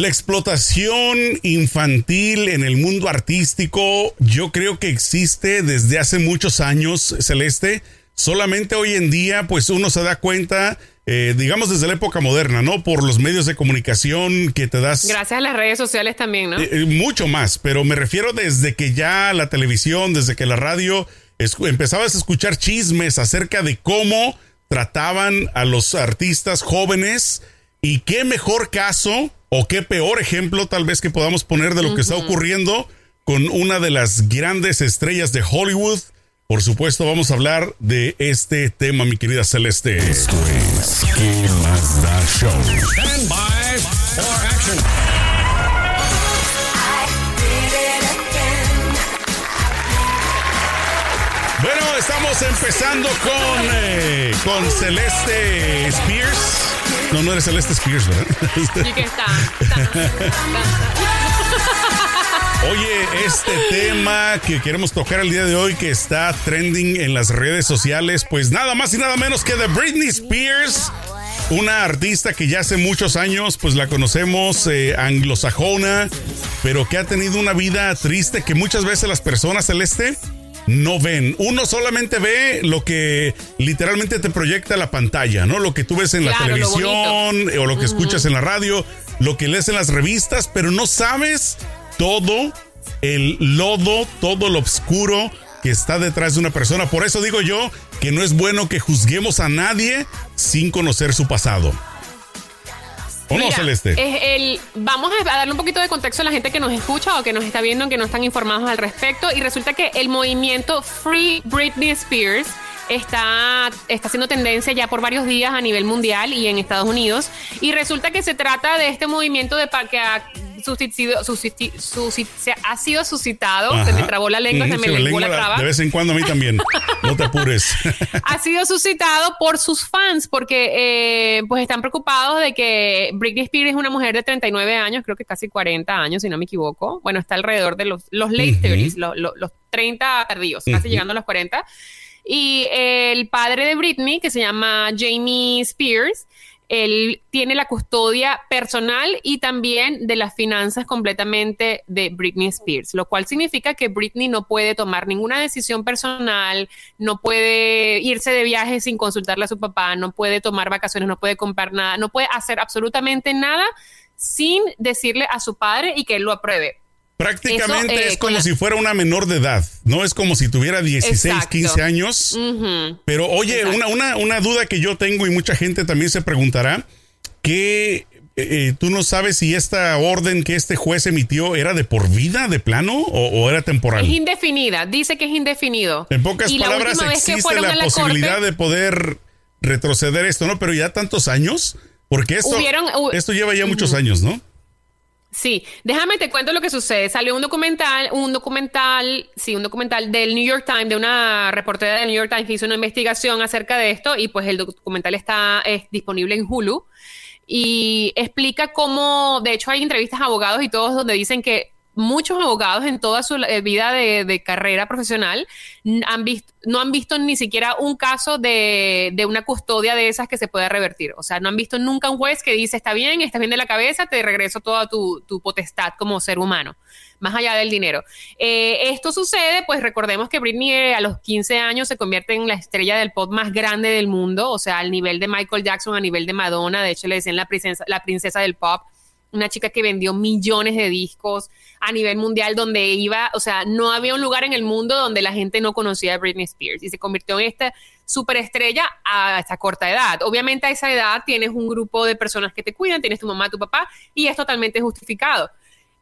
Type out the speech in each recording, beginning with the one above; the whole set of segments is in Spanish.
La explotación infantil en el mundo artístico yo creo que existe desde hace muchos años, Celeste. Solamente hoy en día pues uno se da cuenta, eh, digamos desde la época moderna, ¿no? Por los medios de comunicación que te das... Gracias a las redes sociales también, ¿no? Eh, eh, mucho más, pero me refiero desde que ya la televisión, desde que la radio, empezabas a escuchar chismes acerca de cómo trataban a los artistas jóvenes y qué mejor caso o qué peor ejemplo tal vez que podamos poner de lo que está ocurriendo con una de las grandes estrellas de Hollywood. Por supuesto, vamos a hablar de este tema, mi querida Celeste. Esto es ¿Qué más da show? Stand by for action. Bueno, estamos empezando con, eh, con Celeste Spears. No, no eres Celeste Spears, ¿verdad? ¿Y qué está? Oye, este tema que queremos tocar el día de hoy, que está trending en las redes sociales, pues nada más y nada menos que de Britney Spears, una artista que ya hace muchos años, pues la conocemos eh, anglosajona, pero que ha tenido una vida triste que muchas veces las personas celeste no ven. Uno solamente ve lo que literalmente te proyecta la pantalla, ¿no? Lo que tú ves en la televisión o lo que escuchas en la radio, lo que lees en las revistas, pero no sabes todo el lodo, todo lo oscuro que está detrás de una persona. Por eso digo yo que no es bueno que juzguemos a nadie sin conocer su pasado. ¿O no, Celeste? el, vamos a darle un poquito de contexto a la gente que nos escucha o que nos está viendo, que no están informados al respecto. Y resulta que el movimiento Free Britney Spears está, está haciendo tendencia ya por varios días a nivel mundial y en Estados Unidos. Y resulta que se trata de este movimiento de que se ha sido suscitado. Se me trabó la lengua, se me la traba. De vez en cuando a mí también. no te apures. ha sido suscitado por sus fans porque eh, pues están preocupados de que Britney Spears es una mujer de 39 años, creo que casi 40 años, si no me equivoco. Bueno, está alrededor de los, los late 30 los, 30 tardíos, casi llegando a los 40. Y el padre de Britney, que se llama Jamie Spears, él tiene la custodia personal y también de las finanzas completamente de Britney Spears, lo cual significa que Britney no puede tomar ninguna decisión personal, no puede irse de viaje sin consultarle a su papá, no puede tomar vacaciones, no puede comprar nada, no puede hacer absolutamente nada sin decirle a su padre y que él lo apruebe. Prácticamente eh, es como si fuera una menor de edad, no es como si tuviera 16, 15 años. Pero oye, una, una, una, duda que yo tengo y mucha gente también se preguntará, que eh, eh, tú no sabes si esta orden que este juez emitió era de por vida, de plano, o, era temporal. Es indefinida, dice que es indefinido. En pocas palabras, existe la, posibilidad de poder retroceder esto, ¿no? Pero ya tantos años, porque esto, esto lleva ya muchos años, ¿no? Sí, déjame te cuento lo que sucede. Salió un documental, un documental, sí, un documental del New York Times, de una reportera del New York Times que hizo una investigación acerca de esto y pues el documental está es disponible en Hulu y explica cómo, de hecho hay entrevistas a abogados y todos donde dicen que muchos abogados en toda su eh, vida de, carrera profesional han visto, no han visto ni siquiera un caso de, una custodia de esas que se pueda revertir. O sea, no han visto nunca un juez que dice, está bien, estás bien de la cabeza, te regreso toda tu, potestad como ser humano, más allá del dinero. Eh, esto sucede, pues recordemos que Britney eh, a los 15 años se convierte en la estrella del pop más grande del mundo, o sea, al nivel de Michael Jackson, a nivel de Madonna, de hecho le decían la princesa, la princesa del pop una chica que vendió millones de discos a nivel mundial donde iba, o sea, no había un lugar en el mundo donde la gente no conocía a Britney Spears y se convirtió en esta superestrella a esta corta edad. Obviamente a esa edad tienes un grupo de personas que te cuidan, tienes tu mamá, tu papá y es totalmente justificado.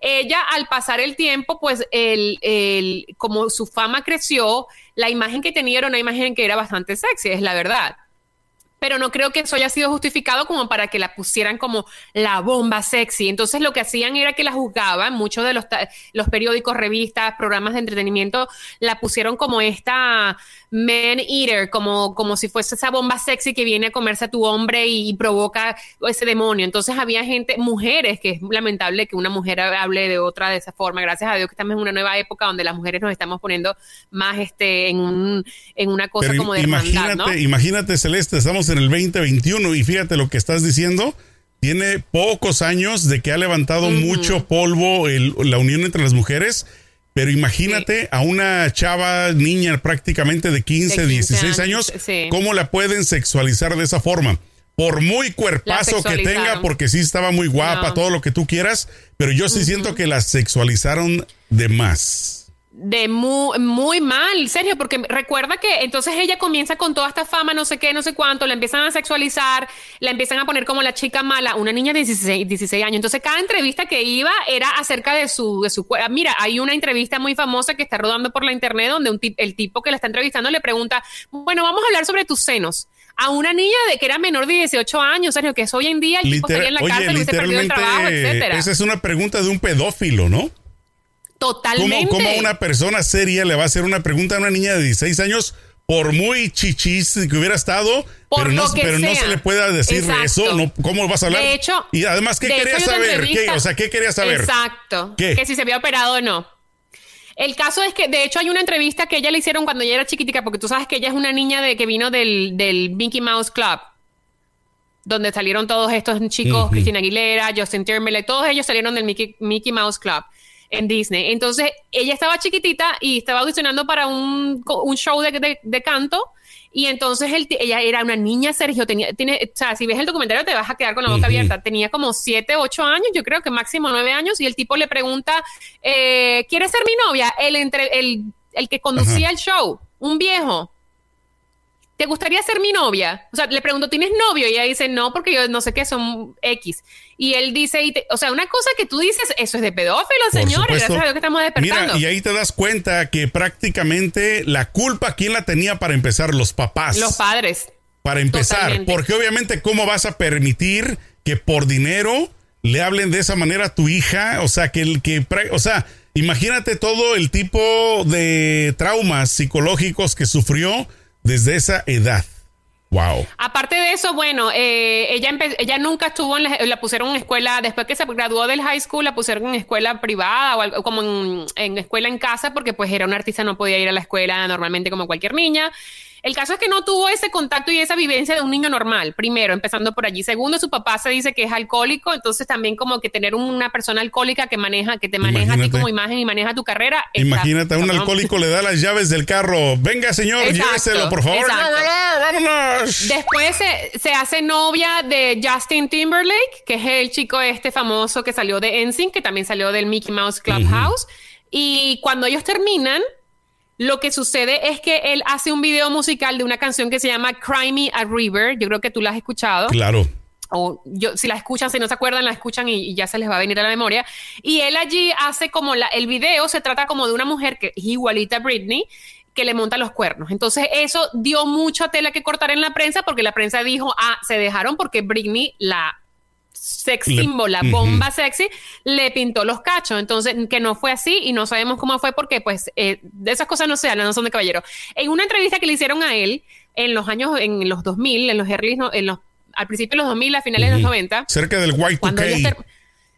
Ella al pasar el tiempo, pues el, el, como su fama creció, la imagen que tenía era una imagen que era bastante sexy, es la verdad pero no creo que eso haya sido justificado como para que la pusieran como la bomba sexy. Entonces lo que hacían era que la juzgaban, muchos de los, los periódicos, revistas, programas de entretenimiento la pusieron como esta man eater, como, como si fuese esa bomba sexy que viene a comerse a tu hombre y, provoca ese demonio. Entonces había gente, mujeres, que es lamentable que una mujer hable de otra de esa forma. Gracias a Dios que estamos en una nueva época donde las mujeres nos estamos poniendo más este, en, un, en una cosa como de imagínate, Imagínate, Celeste, estamos en el 2021 y fíjate lo que estás diciendo tiene pocos años de que ha levantado mucho polvo la unión entre las mujeres. Pero imagínate a una chava, niña prácticamente de 15, 16 años, ¿cómo la pueden sexualizar de esa forma? Por muy cuerpazo que tenga, porque sí estaba muy guapa, todo lo que tú quieras, pero yo sí siento que la sexualizaron de más de muy, muy mal, Sergio, porque recuerda que entonces ella comienza con toda esta fama, no sé qué, no sé cuánto, la empiezan a sexualizar, la empiezan a poner como la chica mala, una niña de 16, 16 años. Entonces cada entrevista que iba era acerca de su, de su Mira, hay una entrevista muy famosa que está rodando por la internet donde un el tipo que la está entrevistando le pregunta, bueno, vamos a hablar sobre tus senos a una niña de que era menor de 18 años, Sergio, que es hoy en día el tipo estaría en la cárcel, hubiese perdido el trabajo, etcétera. Esa es una pregunta de un pedófilo, ¿no? Totalmente. ¿Cómo, una persona seria le va a hacer una pregunta a una niña de 16 años? Por muy chichis que hubiera estado, pero, no, pero no se le pueda decir eso, no, ¿cómo vas a hablar? De hecho, y además, ¿qué quería saber? ¿Qué, o sea, ¿qué quería saber? Exacto. Que si se había operado o no. El caso es que, de hecho, hay una entrevista que ella le hicieron cuando ella era chiquitica, porque tú sabes que ella es una niña de que vino del, del Mickey Mouse Club, donde salieron todos estos chicos, Cristina Aguilera, Justin Timberlake, todos ellos salieron del Mickey, Mickey Mouse Club en Disney. Entonces, ella estaba chiquitita y estaba audicionando para un, un show de, de, canto. Y entonces ella era una niña, Sergio, tenía, tiene, o sea, si ves el documentario te vas a quedar con la boca abierta. Tenía como 7, 8 años, yo creo que máximo 9 años, y el tipo le pregunta, eh, ¿quieres ser mi novia? El, entre, el, el que conducía el show, un viejo. ¿Te gustaría ser mi novia? O sea, le pregunto, ¿tienes novio? Y ella dice, no, porque yo no sé qué son X. Y él dice, o sea, una cosa que tú dices, eso es de pedófilo, señores, gracias a Dios que estamos despertando. Mira, y ahí te das cuenta que prácticamente la culpa, ¿quién la tenía para empezar? Los papás. Los padres. Para empezar, porque obviamente, ¿cómo vas a permitir que por dinero le hablen de esa manera a tu hija? O sea, que el que, o sea, imagínate todo el tipo de traumas psicológicos que sufrió desde esa edad. Wow. Aparte de eso, bueno, eh, ella, ella nunca estuvo en la, pusieron en escuela, después que se graduó del high school, la pusieron en escuela privada o algo, como en, en, escuela en casa, porque pues era una artista, no podía ir a la escuela normalmente como cualquier niña. El caso es que no tuvo ese contacto y esa vivencia de un niño normal, primero, empezando por allí. Segundo, su papá se dice que es alcohólico, entonces también como que tener una persona alcohólica que maneja, que te maneja a ti como imagen y maneja tu carrera. Imagínate, a un alcohólico le da las llaves del carro. Venga, señor, lléveselo, por favor. vámonos. Después se, hace novia de Justin Timberlake, que es el chico este famoso que salió de NSYNC, que también salió del Mickey Mouse Clubhouse. Y cuando ellos terminan, lo que sucede es que él hace un video musical de una canción que se llama Cry Me a River. Yo creo que tú la has escuchado. Claro. O yo, si la escuchan, si no se acuerdan, la escuchan y, ya se les va a venir a la memoria. Y él allí hace como la, el video se trata como de una mujer que es igualita a Britney, que le monta los cuernos. Entonces eso dio mucha tela que cortar en la prensa porque la prensa dijo, ah, se dejaron porque Britney la sex symbol, la bomba sexy, le pintó los cachos. Entonces, que no fue así y no sabemos cómo fue porque, pues, eh, de esas cosas no se hablan, no son de caballero. En una entrevista que le hicieron a él en los años, en los 2000, en los early, en los, al principio de los 2000, a finales de los 90. Cerca del White cuando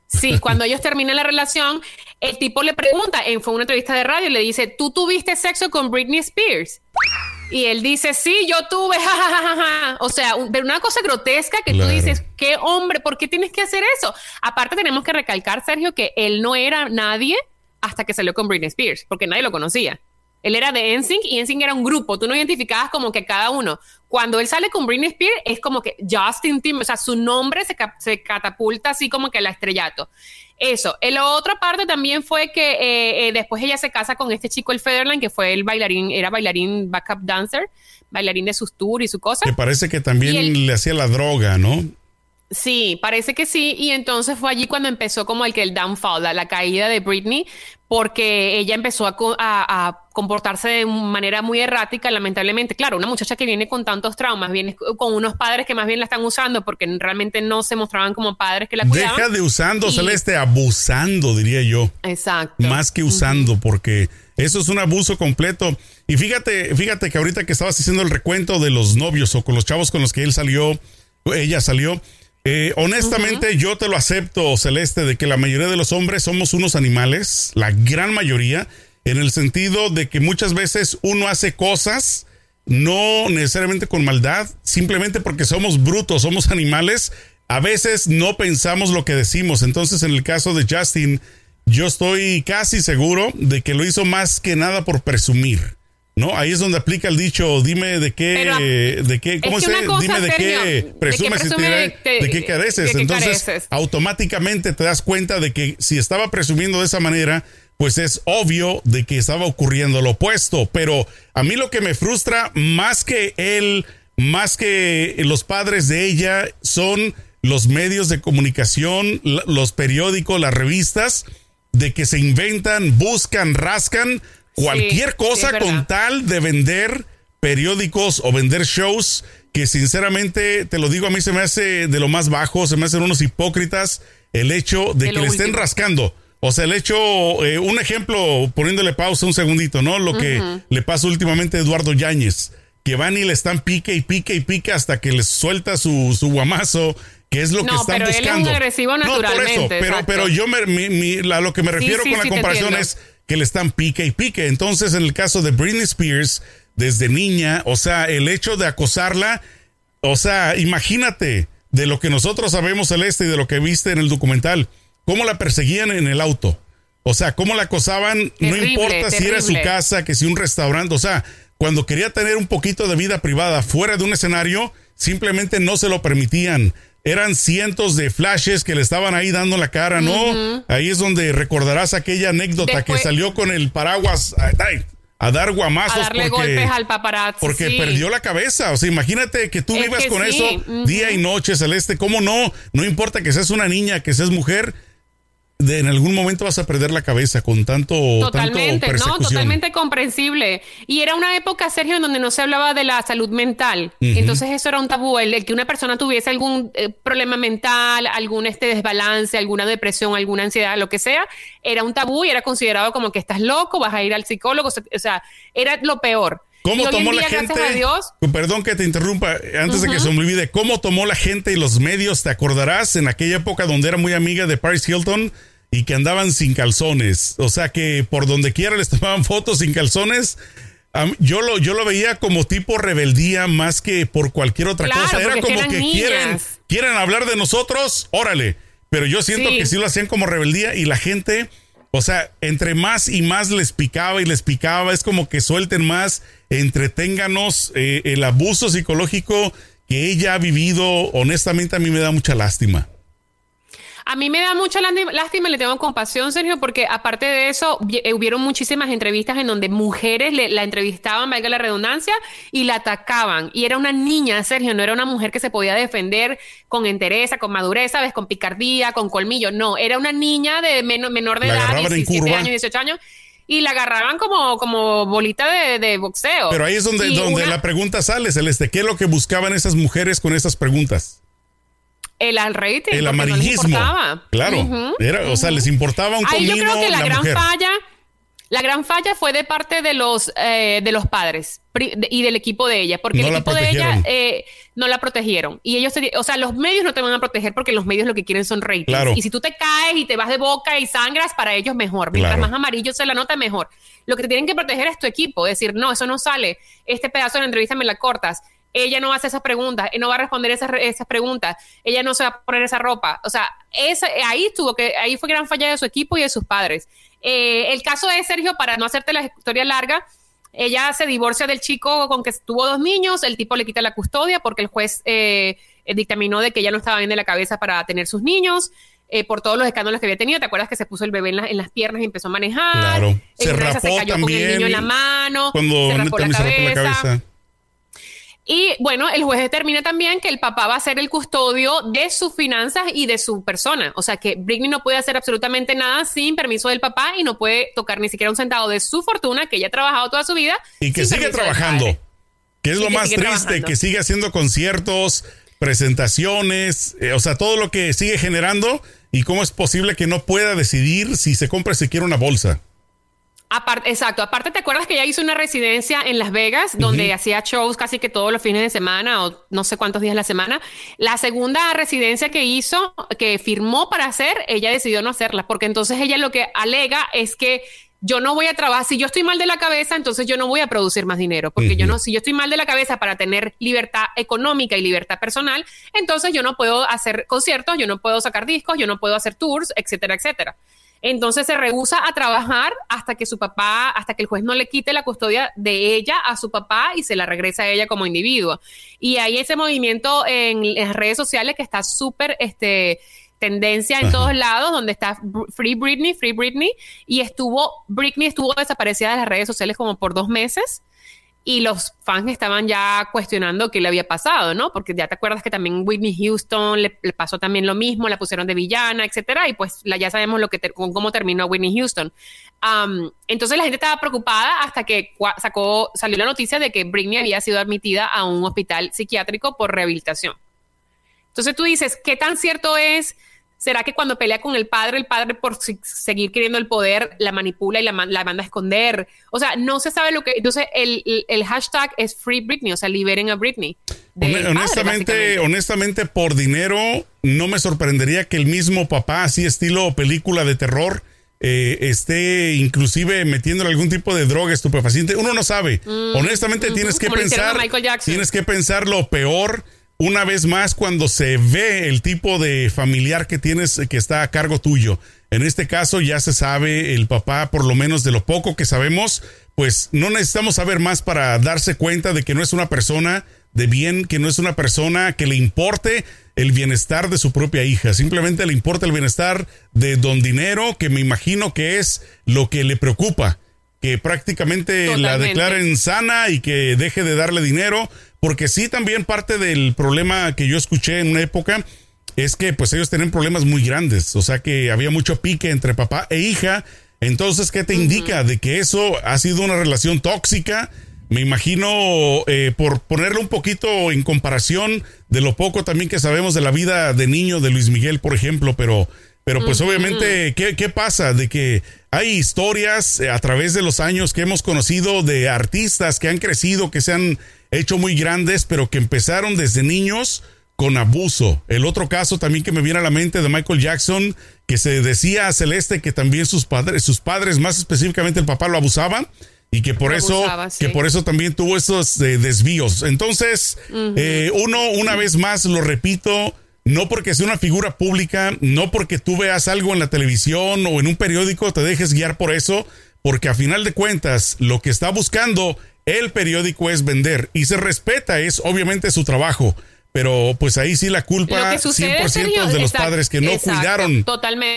Sí, cuando ellos terminan la relación, el tipo le pregunta, en, fue una entrevista de radio, le dice, ¿tú tuviste sexo con Britney Spears? Y él dice, sí, yo tuve, jajajaja. O sea, una cosa grotesca que tú dices, qué hombre, ¿por qué tienes que hacer eso? Aparte tenemos que recalcar, Sergio, que él no era nadie hasta que salió con Britney Spears, porque nadie lo conocía. Él era de NSYNC y NSYNC era un grupo. Tú no identificabas como que cada uno. Cuando él sale con Britney Spears es como que Justin Timberlake, o sea, su nombre se, se catapulta así como que el estrellato. Eso. La otra parte también fue que eh, eh, después ella se casa con este chico, el Federline, que fue el bailarín, era bailarín backup dancer, bailarín de sus tours y su cosa. Que parece que también le hacía la droga, ¿no? Sí, parece que sí. Y entonces fue allí cuando empezó como el que el downfall, la, caída de Britney, porque ella empezó a, comportarse de manera muy errática, lamentablemente. Claro, una muchacha que viene con tantos traumas, viene con unos padres que más bien la están usando porque realmente no se mostraban como padres que la cuidaban. Deja de usando, Celeste, abusando, diría yo. Exacto. Más que usando, porque eso es un abuso completo. Y fíjate, fíjate que ahorita que estabas haciendo el recuento de los novios o con los chavos con los que él salió, ella salió, eh, honestamente, yo te lo acepto, Celeste, de que la mayoría de los hombres somos unos animales, la gran mayoría, en el sentido de que muchas veces uno hace cosas no necesariamente con maldad, simplemente porque somos brutos, somos animales, a veces no pensamos lo que decimos. Entonces, en el caso de Justin, yo estoy casi seguro de que lo hizo más que nada por presumir. ¿No? Ahí es donde aplica el dicho, dime de qué, de qué, ¿cómo se Dime de qué presumes de, de, qué careces. Entonces, automáticamente te das cuenta de que si estaba presumiendo de esa manera, pues es obvio de que estaba ocurriendo lo opuesto. Pero a mí lo que me frustra más que él, más que los padres de ella, son los medios de comunicación, los periódicos, las revistas, de que se inventan, buscan, rascan cualquier cosa con tal de vender periódicos o vender shows que sinceramente, te lo digo, a mí se me hace de lo más bajo, se me hacen unos hipócritas el hecho de, que le estén rascando. O sea, el hecho, eh, un ejemplo, poniéndole pausa un segundito, ¿no? Lo que le pasa últimamente a Eduardo Yáñez, que van y le están pique y pique y pique hasta que les suelta su, su guamazo que es lo que están pero buscando. Él es un agresivo naturalmente. No, por eso, pero, pero yo me, mi, a lo que me refiero con la comparación es que le están pique y pique. Entonces, en el caso de Britney Spears, desde niña, o sea, el hecho de acosarla, o sea, imagínate de lo que nosotros sabemos, Celeste, y de lo que viste en el documental, cómo la perseguían en el auto. O sea, cómo la acosaban, no importa si era su casa, que si un restaurante, o sea, cuando quería tener un poquito de vida privada fuera de un escenario, simplemente no se lo permitían eran cientos de flashes que le estaban ahí dando la cara, ¿no? Ahí es donde recordarás aquella anécdota que salió con el paraguas a dar guamazos. A darle golpes al paparazzi. Porque perdió la cabeza. O sea, imagínate que tú vivas con eso día y noche, Celeste. ¿Cómo no? No importa que seas una niña, que seas mujer en algún momento vas a perder la cabeza con tanto totalmente no totalmente comprensible y era una época Sergio en donde no se hablaba de la salud mental entonces eso era un tabú el, que una persona tuviese algún eh, problema mental algún este desbalance alguna depresión alguna ansiedad lo que sea era un tabú y era considerado como que estás loco vas a ir al psicólogo o sea era lo peor ¿Cómo tomó la gente? Perdón que te interrumpa, antes de que se me olvide, ¿cómo tomó la gente y los medios? ¿Te acordarás en aquella época donde era muy amiga de Paris Hilton? Y que andaban sin calzones. O sea que por donde quiera les tomaban fotos sin calzones. Yo lo, yo lo veía como tipo rebeldía más que por cualquier otra cosa. Era como que quieren, quieren hablar de nosotros, órale. Pero yo siento que sí lo hacían como rebeldía y la gente, o sea, entre más y más les picaba y les picaba, es como que suelten más, entreténganos eh, el abuso psicológico que ella ha vivido. Honestamente, a mí me da mucha lástima. A mí me da mucha lástima, le tengo compasión, Sergio, porque aparte de eso, eh, hubieron muchísimas entrevistas en donde mujeres la entrevistaban, valga la redundancia, y la atacaban. Y era una niña, Sergio, no era una mujer que se podía defender con entereza, con madurez, ¿sabes? Con picardía, con colmillo. No, era una niña de menor de edad, 17 años, 18 años y la agarraban como, como bolita de, boxeo. Pero ahí es donde, donde la pregunta sale, Celeste. ¿Qué es lo que buscaban esas mujeres con esas preguntas? El al rating. El amarillismo. claro. O sea, les importaba un comino yo creo que la, gran falla. La gran falla fue de parte de los, eh, de los padres y del equipo de ella, porque el equipo de ella eh, no la protegieron. Y ellos, o sea, los medios no te van a proteger porque los medios lo que quieren son ratings. Y si tú te caes y te vas de boca y sangras, para ellos mejor. Mientras más amarillo se la nota, mejor. Lo que te tienen que proteger es tu equipo. Decir, no, eso no sale. Este pedazo de la entrevista me la cortas ella no va a hacer esas preguntas, no va a responder esas, esas preguntas, ella no se va a poner esa ropa. O sea, esa, ahí estuvo, que ahí fue gran falla de su equipo y de sus padres. Eh, el caso de Sergio, para no hacerte la historia larga, ella se divorcia del chico con que tuvo dos niños, el tipo le quita la custodia porque el juez eh, dictaminó de que ella no estaba bien de la cabeza para tener sus niños. Eh, por todos los escándalos que había tenido. ¿Te acuerdas que se puso el bebé en, las piernas y empezó a manejar? Claro. Se, rapó se cayó con el niño en la mano. Cuando se rapó la cabeza. Y bueno, el juez determina también que el papá va a ser el custodio de sus finanzas y de su persona. O sea que Britney no puede hacer absolutamente nada sin permiso del papá y no puede tocar ni siquiera un centavo de su fortuna que ella ha trabajado toda su vida. Y que sigue trabajando. Que es lo más triste, que sigue haciendo conciertos, presentaciones, eh, o sea, todo lo que sigue generando y cómo es posible que no pueda decidir si se compra siquiera una bolsa. Aparte, exacto. Aparte, ¿te acuerdas que ella hizo una residencia en Las Vegas donde hacía shows casi que todos los fines de semana o no sé cuántos días a la semana? La segunda residencia que hizo, que firmó para hacer, ella decidió no hacerla porque entonces ella lo que alega es que yo no voy a trabajar, si yo estoy mal de la cabeza, entonces yo no voy a producir más dinero, porque yo no, si yo estoy mal de la cabeza para tener libertad económica y libertad personal, entonces yo no puedo hacer conciertos, yo no puedo sacar discos, yo no puedo hacer tours, etcétera, etcétera. Entonces se rehúsa a trabajar hasta que su papá, hasta que el juez no le quite la custodia de ella a su papá y se la regresa a ella como individuo. Y hay ese movimiento en las redes sociales que está súper, este, tendencia en todos lados, donde está Free Britney, Free Britney, y estuvo, Britney estuvo desaparecida de las redes sociales como por dos meses, y los fans estaban ya cuestionando qué le había pasado, ¿no? Porque ya te acuerdas que también Whitney Houston le, pasó también lo mismo, la pusieron de villana, etcétera, y pues ya sabemos lo que cómo terminó Whitney Houston. entonces la gente estaba preocupada hasta que sacó, salió la noticia de que Britney había sido admitida a un hospital psiquiátrico por rehabilitación. Entonces tú dices, ¿qué tan cierto es? ¿Será que cuando pelea con el padre, el padre por seguir queriendo el poder la manipula y la, manda a esconder? O sea, no se sabe lo que... Entonces, el, hashtag es Free Britney, o sea, liberen a Britney. honestamente, honestamente, por dinero, no me sorprendería que el mismo papá, así estilo película de terror, eh, esté inclusive metiéndole algún tipo de droga estupefaciente. Uno no sabe. Mm, honestamente, tienes que pensar... Tienes que pensar lo peor una vez más cuando se ve el tipo de familiar que tienes que está a cargo tuyo. En este caso ya se sabe el papá, por lo menos de lo poco que sabemos, pues no necesitamos saber más para darse cuenta de que no es una persona de bien, que no es una persona que le importe el bienestar de su propia hija, simplemente le importa el bienestar de don dinero, que me imagino que es lo que le preocupa, que prácticamente la declaren sana y que deje de darle dinero porque sí, también parte del problema que yo escuché en una época es que pues ellos tienen problemas muy grandes, o sea que había mucho pique entre papá e hija. Entonces, ¿qué te indica de que eso ha sido una relación tóxica? Me imagino, eh, por ponerlo un poquito en comparación de lo poco también que sabemos de la vida de niño de Luis Miguel, por ejemplo, pero, pero pues obviamente, ¿qué, ¿qué pasa? De que hay historias eh, a través de los años que hemos conocido de artistas que han crecido, que se han hecho muy grandes, pero que empezaron desde niños con abuso. El otro caso también que me viene a la mente de Michael Jackson, que se decía a Celeste que también sus padres, sus padres, más específicamente el papá, lo abusaban y que por eso que por eso también tuvo esos eh, desvíos. Entonces, eh, uno una vez más lo repito, no porque sea una figura pública, no porque tú veas algo en la televisión o en un periódico te dejes guiar por eso, porque a final de cuentas lo que está buscando el periódico es vender y se respeta, es obviamente su trabajo. Pero pues ahí sí la culpa 100% de los padres que no cuidaron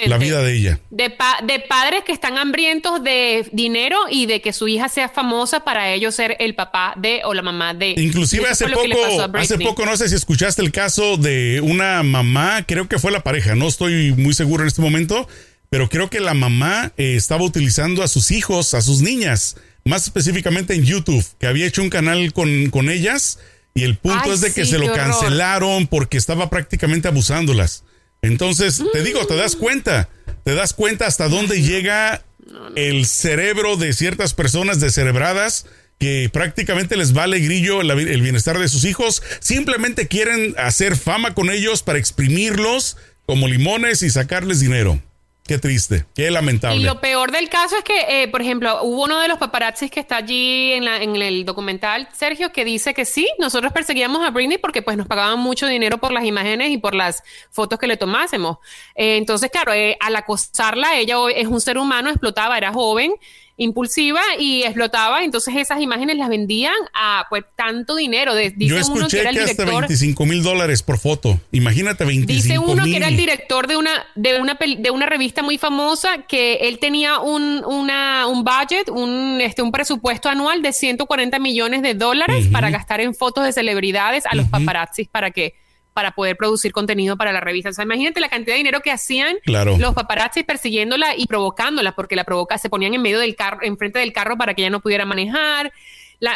la vida de ella. De, de padres que están hambrientos de dinero y de que su hija sea famosa para ellos ser el papá de o la mamá de. Inclusive hace poco, hace poco, no sé si escuchaste el caso de una mamá, creo que fue la pareja, no estoy muy seguro en este momento, pero creo que la mamá eh, estaba utilizando a sus hijos, a sus niñas más específicamente en YouTube, que había hecho un canal con, con ellas y el punto es de que se lo cancelaron porque estaba prácticamente abusándolas. Entonces, te digo, te das cuenta, te das cuenta hasta dónde llega el cerebro de ciertas personas descerebradas que prácticamente les vale grillo el bienestar de sus hijos, simplemente quieren hacer fama con ellos para exprimirlos como limones y sacarles dinero. Qué triste, qué lamentable. Y lo peor del caso es que, eh, por ejemplo, hubo uno de los paparazzis que está allí en, la, en, el documental, Sergio, que dice que sí, nosotros perseguíamos a Britney porque pues nos pagaban mucho dinero por las imágenes y por las fotos que le tomásemos. Eh, entonces, claro, eh, al acosarla, ella es un ser humano, explotaba, era joven impulsiva y explotaba. Entonces esas imágenes las vendían a pues tanto dinero. dice Yo escuché que, hasta 25 mil dólares por foto. Imagínate 25 Dice uno que era el director de una, de una, de una revista muy famosa que él tenía un, una, un budget, un, este, un presupuesto anual de 140 millones de dólares para gastar en fotos de celebridades a los paparazzis para que para poder producir contenido para la revista. O sea, imagínate la cantidad de dinero que hacían los paparazzi persiguiéndola y provocándola, porque la provoca, se ponían en medio del carro, enfrente del carro para que ella no pudiera manejar.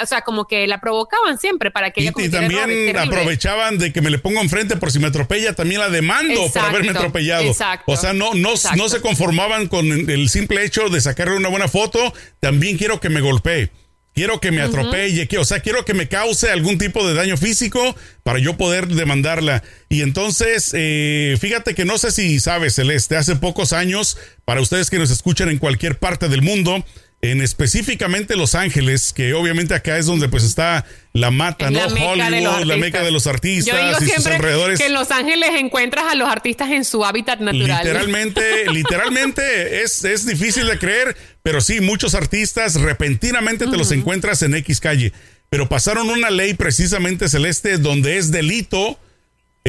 o sea, como que la provocaban siempre para que ella Y, y también aprovechaban de que me le pongo enfrente por si me atropella, también la demando por haberme atropellado. Exacto, o sea, no, no, no se conformaban con el simple hecho de sacarle una buena foto, también quiero que me golpee quiero que me atropelle, que, o sea, quiero que me cause algún tipo de daño físico para yo poder demandarla. Y entonces, eh, fíjate que no sé si sabes, Celeste, hace pocos años, para ustedes que nos escuchan en cualquier parte del mundo, en específicamente Los Ángeles, que obviamente acá es donde pues está la mata, ¿no? Hollywood, la meca de los artistas y sus alrededores. Que en Los Ángeles encuentras a los artistas en su hábitat natural. Literalmente, literalmente es, es difícil de creer, pero sí, muchos artistas repentinamente te los encuentras en X calle. Pero pasaron una ley precisamente celeste donde es delito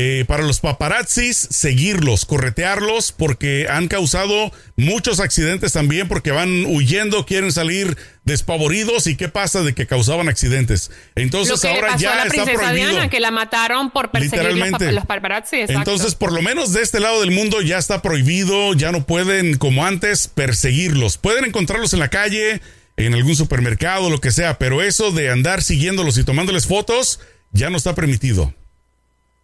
eh, para los paparazzis seguirlos, corretearlos, porque han causado muchos accidentes también, porque van huyendo, quieren salir despavoridos y qué pasa de que causaban accidentes. Entonces ahora ya está prohibido. que la mataron por perseguir los, paparazzi. Entonces, por lo menos de este lado del mundo ya está prohibido, ya no pueden como antes perseguirlos. Pueden encontrarlos en la calle, en algún supermercado, lo que sea, pero eso de andar siguiéndolos y tomándoles fotos ya no está permitido.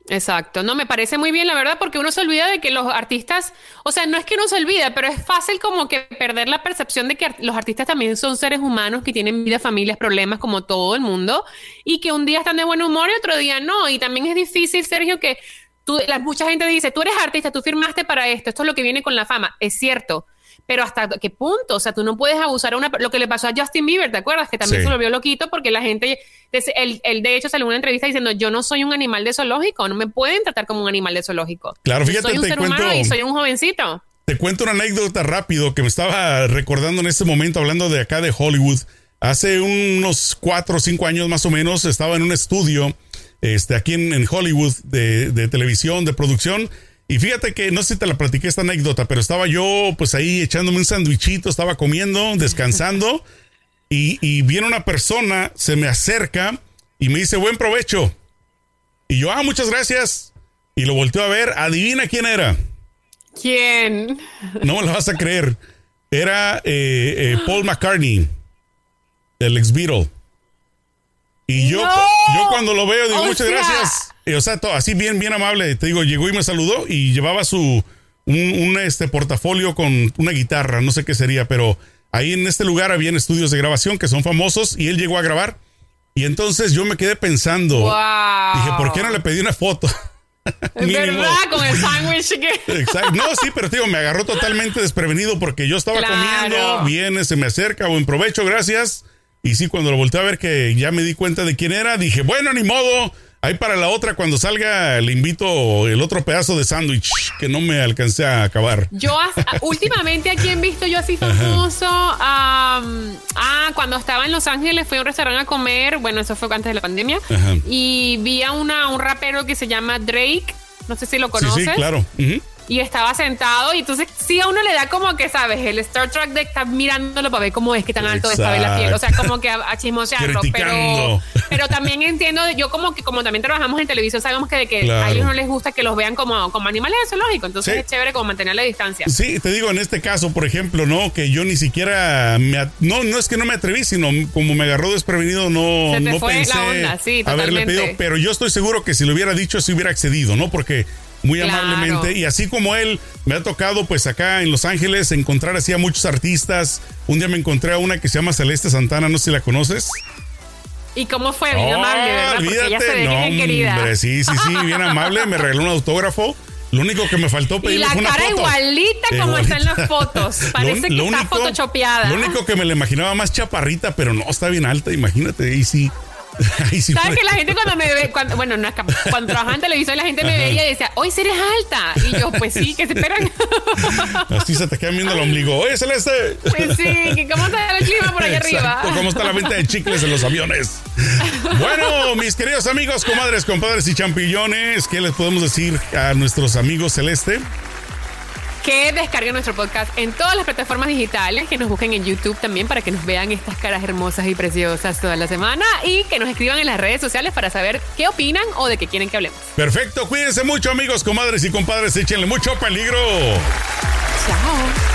Exacto, no, me parece muy bien, la verdad, porque uno se olvida de que los artistas, o sea, no es que uno se olvida, pero es fácil como que perder la percepción de que los artistas también son seres humanos que tienen vida, familias, problemas como todo el mundo, y que un día están de buen humor y otro día no, y también es difícil, Sergio, que tú, mucha gente dice, tú eres artista, tú firmaste para esto, esto es lo que viene con la fama, es cierto, pero hasta qué punto, o sea, tú no puedes abusar a una lo que le pasó a Justin Bieber, ¿te acuerdas? Que también se volvió loquito porque la gente él, de hecho salió en una entrevista diciendo, "Yo no soy un animal de zoológico, no me pueden tratar como un animal de zoológico." Claro, fíjate, soy un te ser cuento, humano y soy un jovencito. Te cuento una anécdota rápido que me estaba recordando en este momento hablando de acá de Hollywood. Hace unos cuatro o cinco años más o menos estaba en un estudio este, aquí en, Hollywood de, de televisión, de producción y fíjate que no sé si te la platiqué esta anécdota, pero estaba yo pues ahí echándome un sandwichito, estaba comiendo, descansando y, viene una persona, se me acerca y me dice buen provecho. Y yo, ah, muchas gracias. Y lo volteo a ver, adivina quién era. ¿Quién? No me lo vas a creer. Era eh, eh, Paul McCartney, el ex Beatle. Y yo, yo cuando lo veo digo, muchas gracias. O sea, así bien, bien amable. Te digo, llegó y me saludó y llevaba su un, este portafolio con una guitarra, no sé qué sería, pero ahí en este lugar habían estudios de grabación que son famosos y él llegó a grabar. Y entonces yo me quedé pensando, dije, ¿por qué no le pedí una foto? Verdad, con el sándwich Exacto. No, sí, pero digo, me agarró totalmente desprevenido porque yo estaba comiendo, viene, se me acerca, buen provecho, gracias. Y sí, cuando lo volteé a ver que ya me di cuenta de quién era, dije, bueno, ni modo. Ahí para la otra, cuando salga, le invito el otro pedazo de sándwich que no me alcancé a acabar. Yo últimamente aquí he visto yo así famoso. ah, cuando estaba en Los Ángeles fui a un restaurante a comer. Bueno, eso fue antes de la pandemia. Y vi a una, un rapero que se llama Drake. No sé si lo conoces. Sí, sí claro y estaba sentado y entonces sí a uno le da como que, ¿sabes? El Star Trek de estar mirándolo para ver cómo es que tan alto está la piel. O sea, como que a, chismosearlo. Pero, pero también entiendo, yo como que como también trabajamos en televisión, sabemos que, que a ellos no les gusta que los vean como, como animales zoológicos. Entonces es chévere como mantener la distancia. Sí, te digo, en este caso, por ejemplo, ¿no? Que yo ni siquiera me, no, no es que no me atreví, sino como me agarró desprevenido, no, Se te no fue pensé la onda, sí, haberle pedido. Pero yo estoy seguro que si lo hubiera dicho, se hubiera accedido, ¿no? Porque muy amablemente. Y así como él, me ha tocado pues acá en Los Ángeles encontrar así a muchos artistas. Un día me encontré a una que se llama Celeste Santana, no sé si la conoces. ¿Y cómo fue? Bien amable, ¿verdad? Olvídate, no, hombre, sí, sí, sí, bien amable. Me regaló un autógrafo. Lo único que me faltó pedirle fue una foto. Y la cara igualita como está en las fotos. Parece que está photoshopeada. Lo único que me la imaginaba más chaparrita, pero no, está bien alta, imagínate. Y sí, ¿Sabes que la gente cuando me ve, cuando, bueno, cuando trabajaba en televisión, la gente me veía y decía, hoy sí eres alta. Y yo, pues sí, que se esperan. Así se te quedan viendo el ombligo. Oye, Celeste. Pues sí, ¿cómo está el clima por allá arriba? ¿Cómo está la venta de chicles en los aviones? Bueno, mis queridos amigos, comadres, compadres y champillones, ¿qué les podemos decir a nuestros amigos Celeste? Que descarguen nuestro podcast en todas las plataformas digitales, que nos busquen en YouTube también para que nos vean estas caras hermosas y preciosas toda la semana y que nos escriban en las redes sociales para saber qué opinan o de qué quieren que hablemos. Perfecto, cuídense mucho amigos, comadres y compadres, échenle mucho peligro. Chao.